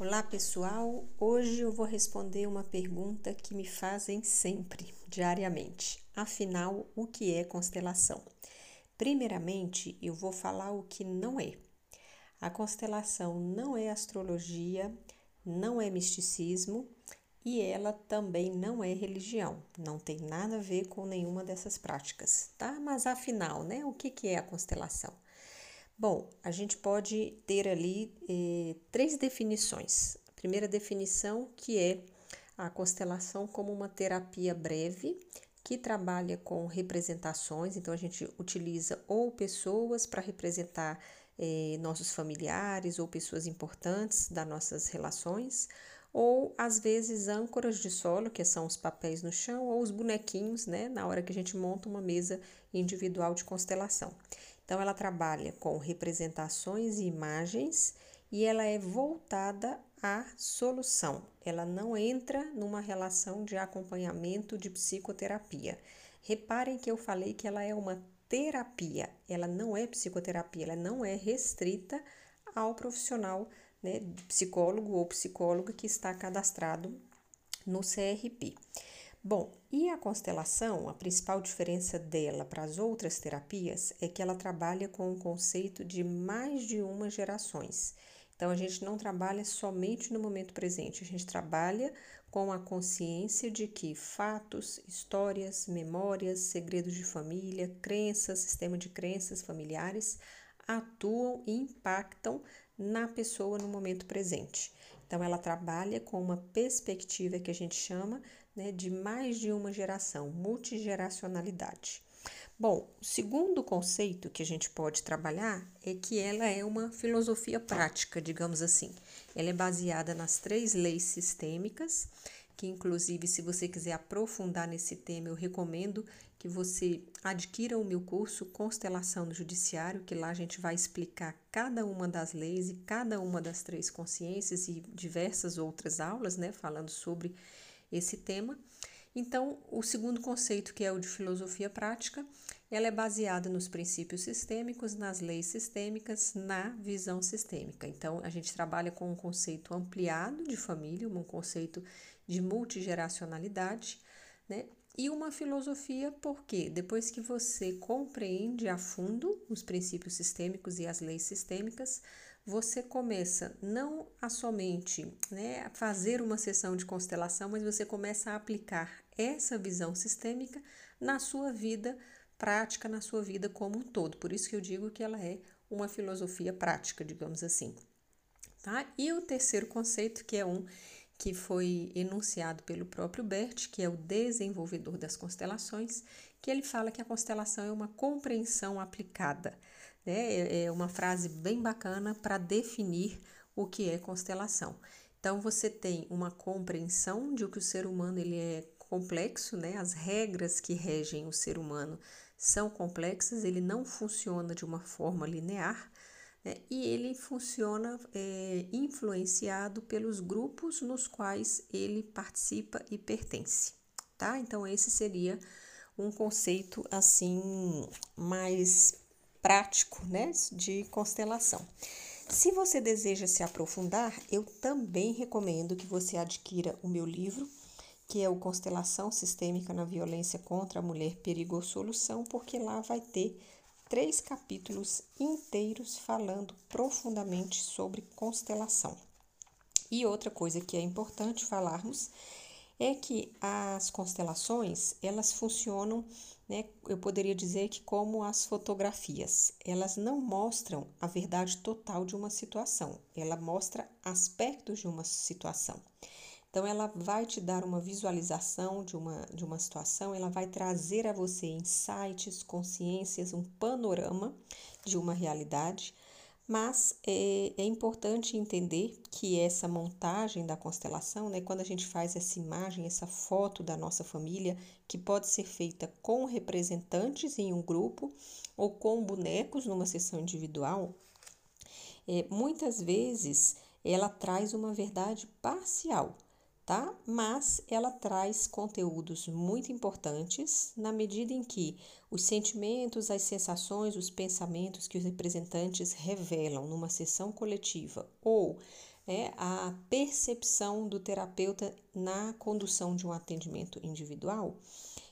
Olá pessoal, hoje eu vou responder uma pergunta que me fazem sempre, diariamente. Afinal, o que é constelação? Primeiramente, eu vou falar o que não é. A constelação não é astrologia, não é misticismo e ela também não é religião. Não tem nada a ver com nenhuma dessas práticas, tá? Mas afinal, né? O que, que é a constelação? Bom, a gente pode ter ali eh, três definições. A primeira definição que é a constelação como uma terapia breve que trabalha com representações, então a gente utiliza ou pessoas para representar eh, nossos familiares ou pessoas importantes das nossas relações, ou às vezes âncoras de solo, que são os papéis no chão, ou os bonequinhos, né, na hora que a gente monta uma mesa individual de constelação. Então, ela trabalha com representações e imagens e ela é voltada à solução. Ela não entra numa relação de acompanhamento de psicoterapia. Reparem que eu falei que ela é uma terapia, ela não é psicoterapia, ela não é restrita ao profissional, né, psicólogo ou psicóloga que está cadastrado no CRP. Bom, e a constelação, a principal diferença dela para as outras terapias é que ela trabalha com o conceito de mais de uma gerações. Então a gente não trabalha somente no momento presente, a gente trabalha com a consciência de que fatos, histórias, memórias, segredos de família, crenças, sistema de crenças familiares atuam e impactam na pessoa no momento presente. Então, ela trabalha com uma perspectiva que a gente chama né, de mais de uma geração, multigeracionalidade. Bom, o segundo conceito que a gente pode trabalhar é que ela é uma filosofia prática, digamos assim. Ela é baseada nas três leis sistêmicas, que inclusive, se você quiser aprofundar nesse tema, eu recomendo que você adquira o meu curso Constelação do Judiciário, que lá a gente vai explicar cada uma das leis e cada uma das três consciências e diversas outras aulas, né, falando sobre esse tema. Então, o segundo conceito, que é o de filosofia prática, ela é baseada nos princípios sistêmicos, nas leis sistêmicas, na visão sistêmica. Então, a gente trabalha com um conceito ampliado de família, um conceito de multigeracionalidade, né? E uma filosofia, porque depois que você compreende a fundo os princípios sistêmicos e as leis sistêmicas, você começa não a somente né, a fazer uma sessão de constelação, mas você começa a aplicar essa visão sistêmica na sua vida prática, na sua vida como um todo. Por isso que eu digo que ela é uma filosofia prática, digamos assim. Tá? E o terceiro conceito, que é um que foi enunciado pelo próprio Bert, que é o desenvolvedor das constelações, que ele fala que a constelação é uma compreensão aplicada. Né? É, é uma frase bem bacana para definir o que é constelação. Então você tem uma compreensão de que o ser humano ele é complexo, né? As regras que regem o ser humano são complexas, ele não funciona de uma forma linear né? e ele funciona é, influenciado pelos grupos nos quais ele participa e pertence, tá? Então, esse seria um conceito assim mais prático, né, de constelação. Se você deseja se aprofundar, eu também recomendo que você adquira o meu livro, que é o Constelação Sistêmica na Violência contra a Mulher Perigo Solução, porque lá vai ter três capítulos inteiros falando profundamente sobre constelação. E outra coisa que é importante falarmos é que as constelações, elas funcionam, né, eu poderia dizer que como as fotografias, elas não mostram a verdade total de uma situação, ela mostra aspectos de uma situação. Então, ela vai te dar uma visualização de uma, de uma situação, ela vai trazer a você insights, consciências, um panorama de uma realidade, mas é, é importante entender que essa montagem da constelação, né, quando a gente faz essa imagem, essa foto da nossa família, que pode ser feita com representantes em um grupo ou com bonecos numa sessão individual, é, muitas vezes ela traz uma verdade parcial tá? Mas ela traz conteúdos muito importantes na medida em que os sentimentos, as sensações, os pensamentos que os representantes revelam numa sessão coletiva ou é a percepção do terapeuta na condução de um atendimento individual,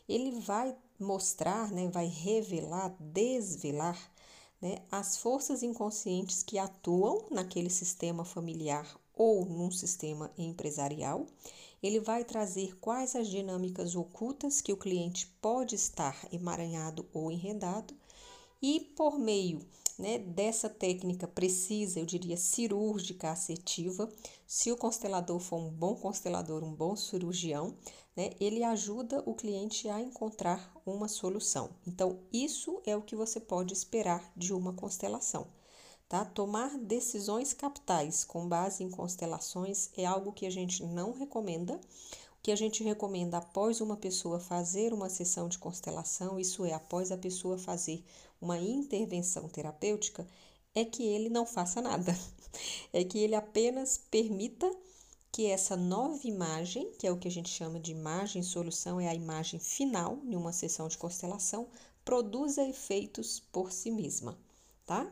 ele vai mostrar, né, vai revelar, desvelar né, as forças inconscientes que atuam naquele sistema familiar ou num sistema empresarial. Ele vai trazer quais as dinâmicas ocultas que o cliente pode estar emaranhado ou enredado, e por meio né, dessa técnica precisa, eu diria, cirúrgica assertiva. Se o constelador for um bom constelador, um bom cirurgião, né, ele ajuda o cliente a encontrar uma solução. Então, isso é o que você pode esperar de uma constelação. Tá? Tomar decisões capitais com base em constelações é algo que a gente não recomenda. O que a gente recomenda após uma pessoa fazer uma sessão de constelação, isso é, após a pessoa fazer uma intervenção terapêutica, é que ele não faça nada. É que ele apenas permita que essa nova imagem, que é o que a gente chama de imagem solução, é a imagem final em uma sessão de constelação, produza efeitos por si mesma, tá?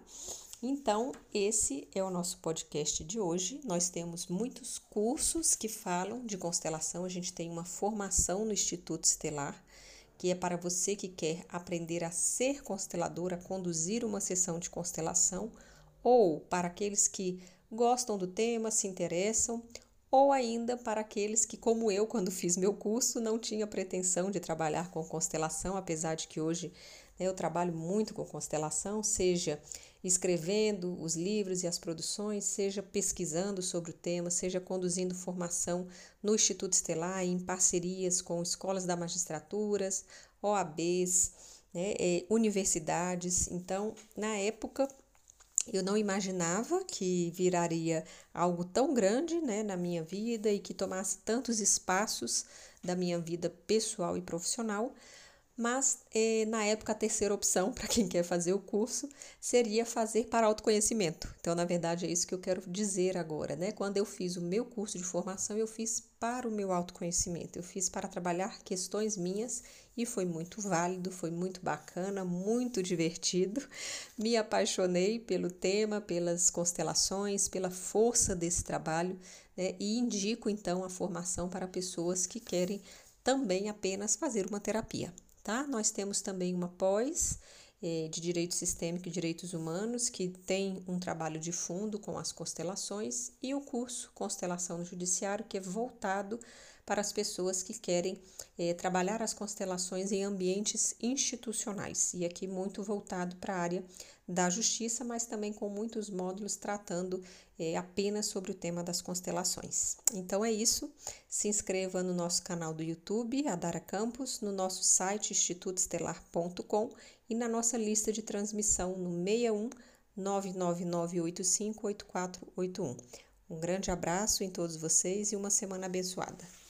Então, esse é o nosso podcast de hoje. Nós temos muitos cursos que falam de constelação. A gente tem uma formação no Instituto Estelar que é para você que quer aprender a ser constelador, a conduzir uma sessão de constelação, ou para aqueles que gostam do tema, se interessam, ou ainda para aqueles que, como eu, quando fiz meu curso, não tinha pretensão de trabalhar com constelação, apesar de que hoje eu trabalho muito com constelação, seja escrevendo os livros e as produções, seja pesquisando sobre o tema, seja conduzindo formação no Instituto Estelar em parcerias com escolas da magistraturas, OABs, né, é, universidades. Então, na época, eu não imaginava que viraria algo tão grande né, na minha vida e que tomasse tantos espaços da minha vida pessoal e profissional, mas eh, na época a terceira opção para quem quer fazer o curso seria fazer para autoconhecimento. Então, na verdade, é isso que eu quero dizer agora, né? Quando eu fiz o meu curso de formação, eu fiz para o meu autoconhecimento, eu fiz para trabalhar questões minhas e foi muito válido, foi muito bacana, muito divertido. Me apaixonei pelo tema, pelas constelações, pela força desse trabalho, né? E indico então a formação para pessoas que querem também apenas fazer uma terapia tá? Nós temos também uma pós eh, de Direito Sistêmico e Direitos Humanos, que tem um trabalho de fundo com as constelações, e o curso Constelação no Judiciário, que é voltado para as pessoas que querem eh, trabalhar as constelações em ambientes institucionais, e aqui muito voltado para a área da justiça, mas também com muitos módulos tratando é, apenas sobre o tema das constelações. Então é isso. Se inscreva no nosso canal do YouTube, Adara Campos, no nosso site institutoestelar.com e na nossa lista de transmissão no 61 999858481. Um grande abraço em todos vocês e uma semana abençoada.